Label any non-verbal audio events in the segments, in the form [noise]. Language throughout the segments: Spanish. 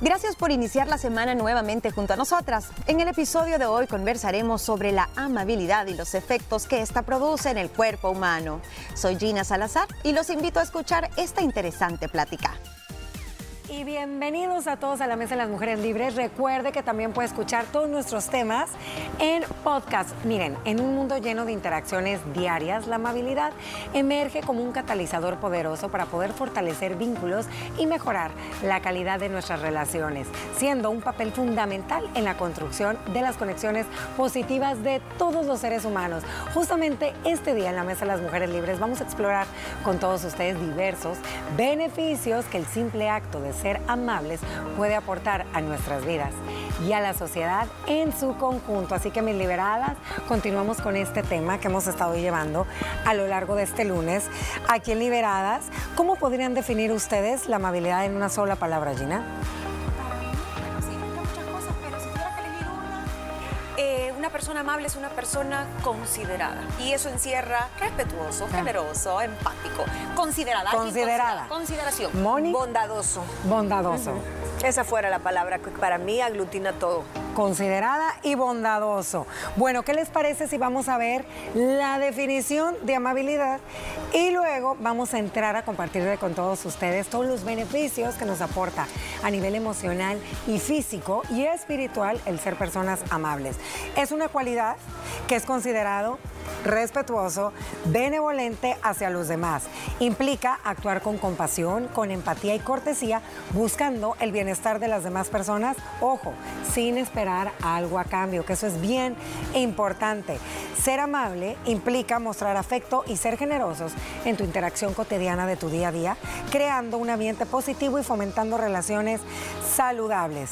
Gracias por iniciar la semana nuevamente junto a nosotras. En el episodio de hoy conversaremos sobre la amabilidad y los efectos que ésta produce en el cuerpo humano. Soy Gina Salazar y los invito a escuchar esta interesante plática y bienvenidos a todos a la Mesa de las Mujeres Libres. Recuerde que también puede escuchar todos nuestros temas en podcast. Miren, en un mundo lleno de interacciones diarias, la amabilidad emerge como un catalizador poderoso para poder fortalecer vínculos y mejorar la calidad de nuestras relaciones, siendo un papel fundamental en la construcción de las conexiones positivas de todos los seres humanos. Justamente este día en la Mesa de las Mujeres Libres vamos a explorar con todos ustedes diversos beneficios que el simple acto de ser amables puede aportar a nuestras vidas y a la sociedad en su conjunto. Así que mis liberadas, continuamos con este tema que hemos estado llevando a lo largo de este lunes. Aquí en Liberadas, ¿cómo podrían definir ustedes la amabilidad en una sola palabra, Gina? Una persona amable es una persona considerada. Y eso encierra respetuoso, generoso, empático, considerada. Considerada. Consideración. Bondadoso. Bondadoso. Esa fuera la palabra que para mí aglutina todo. Considerada y bondadoso. Bueno, ¿qué les parece si vamos a ver la definición de amabilidad? Y luego vamos a entrar a compartirle con todos ustedes todos los beneficios que nos aporta a nivel emocional y físico y espiritual el ser personas amables. Es una cualidad que es considerado respetuoso, benevolente hacia los demás. Implica actuar con compasión, con empatía y cortesía, buscando el bienestar de las demás personas, ojo, sin esperar algo a cambio, que eso es bien importante. Ser amable implica mostrar afecto y ser generosos en tu interacción cotidiana de tu día a día, creando un ambiente positivo y fomentando relaciones saludables.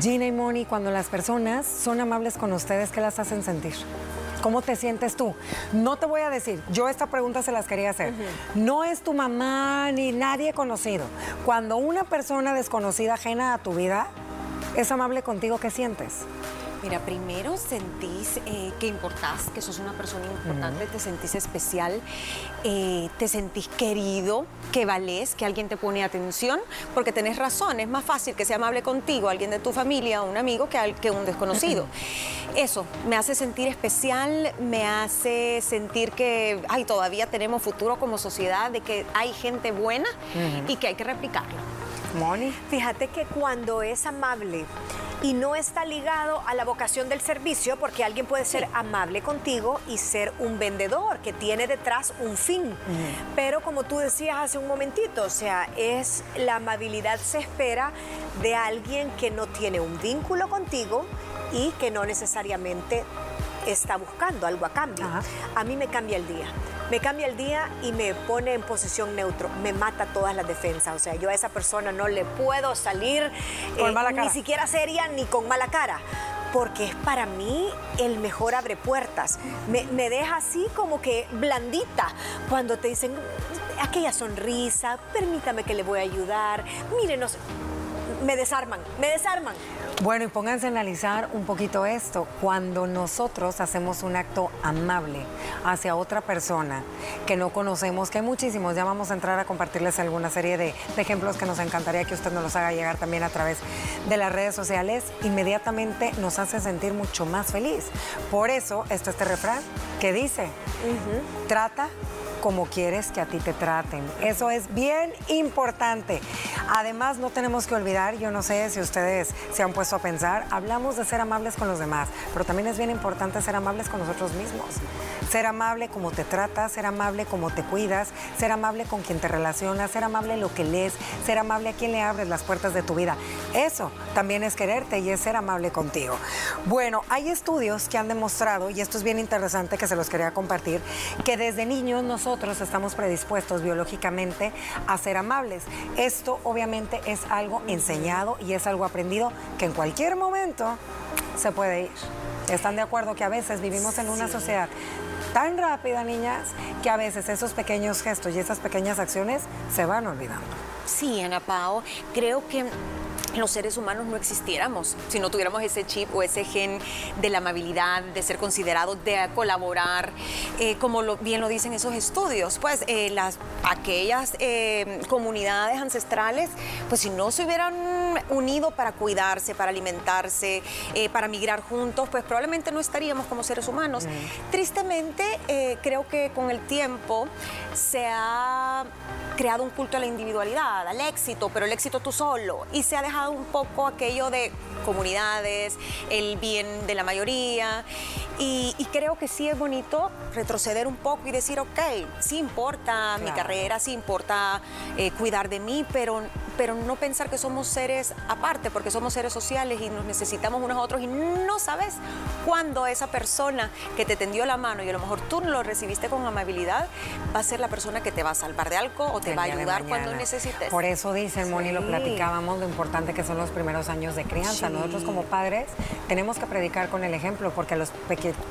Gina y Moni, cuando las personas son amables con ustedes, ¿qué las hacen sentir? ¿Cómo te sientes tú? No te voy a decir, yo esta pregunta se las quería hacer. No es tu mamá ni nadie conocido. Cuando una persona desconocida ajena a tu vida es amable contigo, ¿qué sientes? Mira, primero sentís eh, que importás, que sos una persona importante, te sentís especial, eh, te sentís querido, que valés, que alguien te pone atención, porque tenés razón, es más fácil que sea amable contigo alguien de tu familia, un amigo, que, que un desconocido. Eso, me hace sentir especial, me hace sentir que ay, todavía tenemos futuro como sociedad, de que hay gente buena y que hay que replicarlo. Moni. Fíjate que cuando es amable y no está ligado a la vocación del servicio, porque alguien puede ser amable contigo y ser un vendedor que tiene detrás un fin. Pero como tú decías hace un momentito, o sea, es la amabilidad se espera de alguien que no tiene un vínculo contigo y que no necesariamente está buscando algo a cambio. A mí me cambia el día me cambia el día y me pone en posición neutro, me mata todas las defensas. O sea, yo a esa persona no le puedo salir con eh, ni siquiera seria ni con mala cara porque es para mí el mejor abre puertas. Me, me, deja así como que blandita cuando te dicen aquella sonrisa, permítame que le voy a ayudar, mírenos, me desarman, me desarman. Bueno, y pónganse a analizar un poquito esto. Cuando nosotros hacemos un acto amable hacia otra persona que no conocemos, que hay muchísimos, ya vamos a entrar a compartirles alguna serie de, ejemplos que nos encantaría que usted nos los haga llegar también a través de las redes sociales, inmediatamente nos hace sentir mucho más feliz. Por eso está este refrán que dice, trata como quieres que a ti te traten. Eso es bien importante. Además, no tenemos que olvidar, yo no sé si ustedes se han puesto a pensar, hablamos de ser amables con los demás, pero también es bien importante ser amables con nosotros mismos. Ser amable como te tratas, ser amable como te cuidas, ser amable con quien te relacionas, ser amable lo que lees, ser amable a quien le abres las puertas de tu vida. Eso también es quererte y es ser amable contigo. Bueno, hay estudios que han demostrado, y esto es bien interesante que se los quería compartir, que desde niños nosotros nosotros estamos predispuestos biológicamente a ser amables. Esto obviamente es algo enseñado y es algo aprendido que en cualquier momento se puede ir. ¿Están de acuerdo que a veces vivimos en una sociedad tan rápida, niñas, que a veces esos pequeños gestos y esas pequeñas acciones se van olvidando? Sí, Ana Pao, creo que los seres humanos no existiéramos si no tuviéramos ese chip o ese gen de la amabilidad, de ser considerados, de colaborar, eh, como lo, bien lo dicen esos estudios. Pues eh, las, aquellas eh, comunidades ancestrales, pues si no se hubieran unido para cuidarse, para alimentarse, para migrar juntos, pues probablemente no estaríamos como seres humanos. Tristemente, creo que con el tiempo se ha creado un culto a la individualidad, al éxito, pero el éxito tú solo, y se ha dejado un poco aquello de comunidades, el bien de la mayoría. Y, creo que sí es bonito retroceder un poco y decir, ok, sí importa mi carrera, sí importa eh, cuidar de mí, pero, pero no pensar que somos seres aparte, porque somos seres sociales y nos necesitamos unos a otros y no sabes cuándo esa persona que te tendió la mano y a lo mejor tú no lo recibiste con amabilidad, va a ser la persona que te va a salvar de algo o te va a ayudar cuando necesites. Por eso dicen, Moni, lo platicábamos, lo importante que son los primeros años de crianza. Nosotros como padres tenemos que predicar con el ejemplo, porque a los,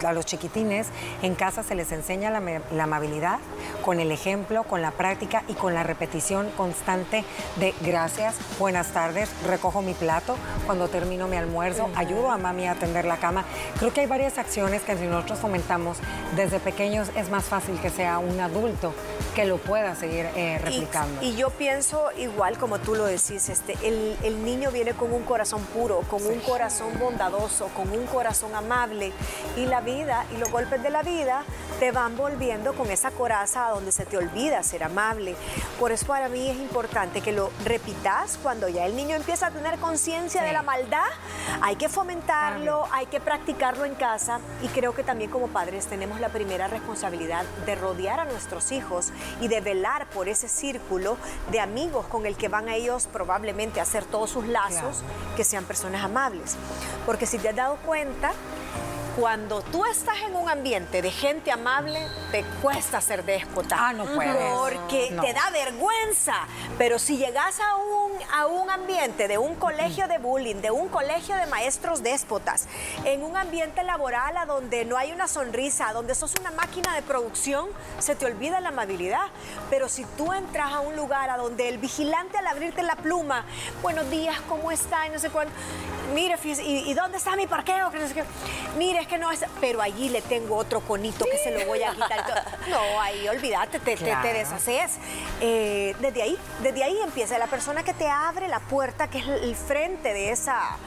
a los chiquitines en casa se les enseña la, la, amabilidad con el ejemplo, con la práctica y con la repetición constante de gracias, buenas tardes, recojo mi plato, cuando termino mi almuerzo, ayudo a mami a atender la cama. Creo que hay varias acciones que si nosotros fomentamos desde pequeños es más fácil que sea un adulto que lo pueda seguir eh, replicando. Y, yo pienso igual como tú lo decís, este, el, el niño viene con un corazón puro, con un corazón bondadoso, con un corazón amable y la vida y los golpes de la vida te van volviendo con esa coraza donde se te olvida ser amable. Por eso para mí es importante que lo cuando ya el niño empieza a tener conciencia de la maldad. Hay que fomentarlo, hay que practicarlo en casa y creo que también como padres tenemos la primera responsabilidad de rodear a nuestros hijos y de velar por ese círculo de amigos con el que van a ellos probablemente a hacer todos sus lazos, que sean personas amables. Porque si te has dado cuenta, cuando tú estás en un ambiente de gente amable, te cuesta ser déspota. Ah, no puedes. Porque te da vergüenza. Pero si llegas a un, a un ambiente de un colegio de bullying, de un colegio de maestros déspotas, en un ambiente laboral a donde no hay una sonrisa, donde sos una máquina de producción, se te olvida la amabilidad. Pero si tú entras a un lugar a donde el vigilante al abrirte la pluma, buenos días, ¿cómo está? Y no sé cuánto. Mire, ¿y, dónde está mi parqueo? Mire, es que no es, pero allí le tengo otro conito que se lo voy a quitar. [laughs] No, ahí olvídate, te, te, deshaces. Eh, desde ahí, desde ahí empieza la persona que te abre la puerta, que es el frente de esa,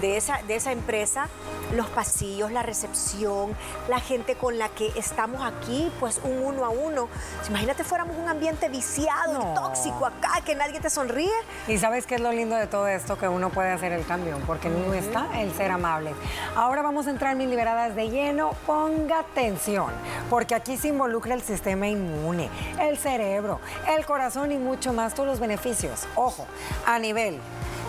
de esa, de esa empresa, los pasillos, la recepción, la gente con la que estamos aquí, pues un uno a uno. Imagínate fuéramos un ambiente viciado, tóxico acá, que nadie te sonríe. Y sabes qué es lo lindo de todo esto, que uno puede hacer el cambio, porque no está el ser amable. Ahora vamos a entrar en mi liberadas de lleno, ponga atención, porque aquí se involucra el sistema inmune, el cerebro, el corazón y mucho más, todos los beneficios. Ojo, a nivel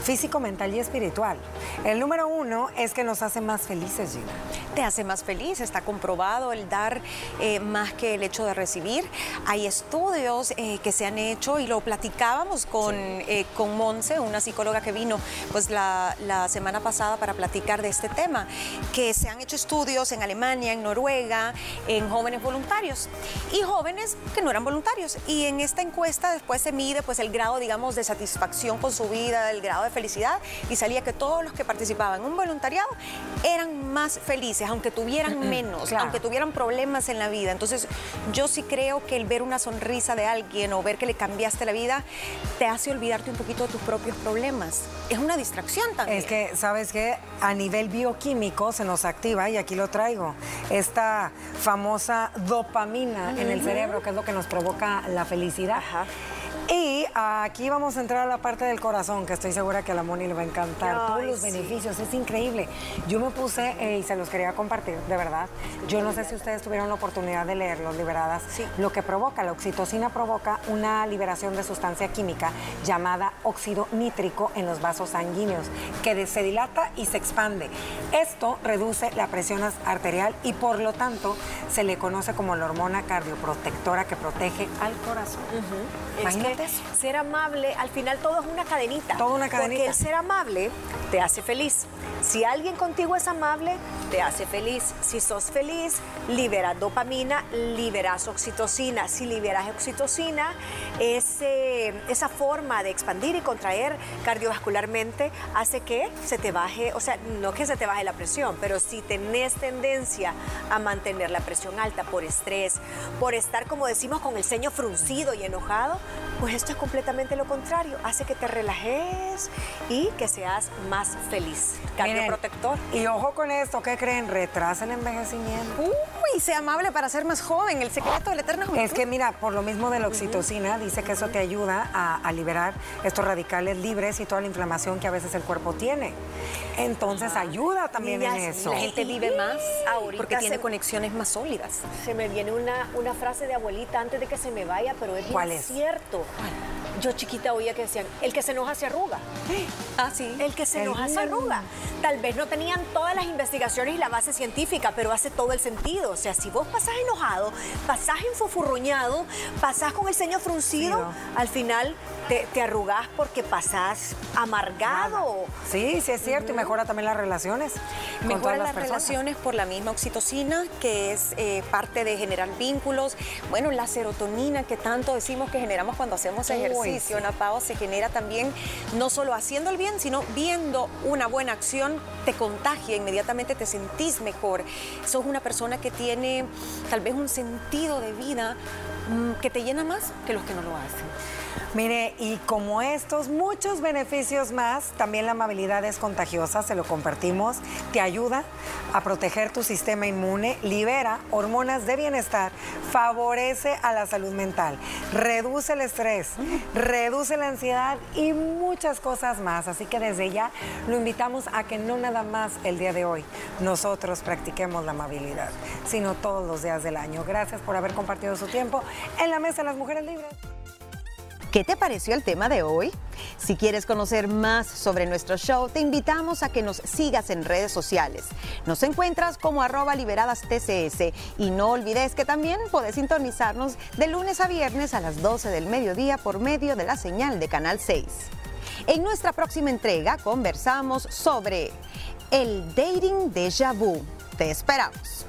físico, mental y espiritual. El número uno es que nos hace más felices, Gina. Te hace más feliz, está comprobado el dar eh, más que el hecho de recibir. Hay estudios eh, que se han hecho y lo platicábamos con, eh, con Monse, una psicóloga que vino pues la, la semana pasada para platicar de este tema, que se han hecho estudios en Alemania, en Noruega, en jóvenes voluntarios y jóvenes que no eran voluntarios. Y en esta encuesta después se mide pues el grado, digamos, de satisfacción con su vida, el grado de felicidad y salía que todos los que participaban en un voluntariado eran más felices, aunque tuvieran menos, aunque tuvieran problemas en la vida. Entonces, yo sí creo que el ver una sonrisa de alguien o ver que le cambiaste la vida te hace olvidarte un poquito de tus propios problemas. Es una distracción también. Es que, ¿sabes qué? A nivel bioquímico se nos activa, y aquí lo traigo, esta famosa dopamina en el cerebro, que es lo que nos provoca la felicidad. Y aquí vamos a entrar a la parte del corazón, que estoy segura que a la Moni le va a encantar. Todos los beneficios, es increíble. Yo me puse, eh, y se los quería compartir, de verdad. Yo no sé si ustedes tuvieron la oportunidad de leerlos, liberadas. Lo que provoca, la oxitocina provoca una liberación de sustancia química llamada óxido nítrico en los vasos sanguíneos, que se dilata y se expande. Esto reduce la presión arterial y por lo tanto se le conoce como la hormona cardioprotectora que protege al corazón. Imagínate ser amable, al final todo es una cadenita. Todo una cadenita. Porque el ser amable te hace feliz. Si alguien contigo es amable, te hace feliz. Si sos feliz, liberas dopamina, liberas oxitocina. Si liberas oxitocina, ese, esa forma de expandir y contraer cardiovascularmente hace que se te baje, o sea, no que se te baje la presión, pero si tenés tendencia a mantener la presión alta por estrés, por estar, como decimos, con el ceño fruncido y enojado, pues esto es completamente lo contrario. Hace que te relajes y que seas más feliz. Cambio protector. Y ojo con esto, ¿qué creen? Retrasa el envejecimiento. Uy, sea amable para ser más joven, el secreto del eterno Es que mira, por lo mismo de la oxitocina, dice que eso te ayuda a, liberar estos radicales libres y toda la inflamación que a veces el cuerpo tiene. Entonces ayuda también en eso. La gente vive más Ahorita porque tiene conexiones más sólidas. Se me viene una, una frase de abuelita antes de que se me vaya, pero es ¿Cuál es? cierto. Yo chiquita oía que decían, el que se enoja se arruga. Ah, sí. El que se enoja se arruga. Tal vez no tenían todas las investigaciones y la base científica, pero hace todo el sentido. O sea, si vos pasás enojado, pasás enfufurruñado, pasás con el ceño fruncido, al final te, te, arrugás porque pasás amargado. Sí, sí es cierto, y mejora también las relaciones. Mejora las, relaciones por la misma oxitocina, que es eh, parte de generar vínculos. Bueno, la serotonina que tanto decimos que generamos cuando hacemos ejercicio, Napao, se genera también no solo haciendo el bien, sino viendo una buena acción, te contagia, inmediatamente te sentís mejor. Sos una persona que tiene tal vez un sentido de vida mm, que te llena más que los que no lo hacen. Mire, y como estos, muchos beneficios más, también la amabilidad es contagiosa, se lo compartimos, te ayuda a proteger tu sistema inmune, libera hormonas de bienestar, favorece a la salud mental, reduce el estrés, reduce la ansiedad y muchas cosas más. Así que desde ya lo invitamos a que no nada más el día de hoy nosotros practiquemos la amabilidad, sino todos los días del año. Gracias por haber compartido su tiempo en la Mesa de las Mujeres Libres. ¿Qué te pareció el tema de hoy? Si quieres conocer más sobre nuestro show, te invitamos a que nos sigas en redes sociales. Nos encuentras como arroba liberadas TCS y no olvides que también puedes sintonizarnos de lunes a viernes a las 12 del mediodía por medio de la señal de Canal 6. En nuestra próxima entrega conversamos sobre el dating déjà vu. Te esperamos.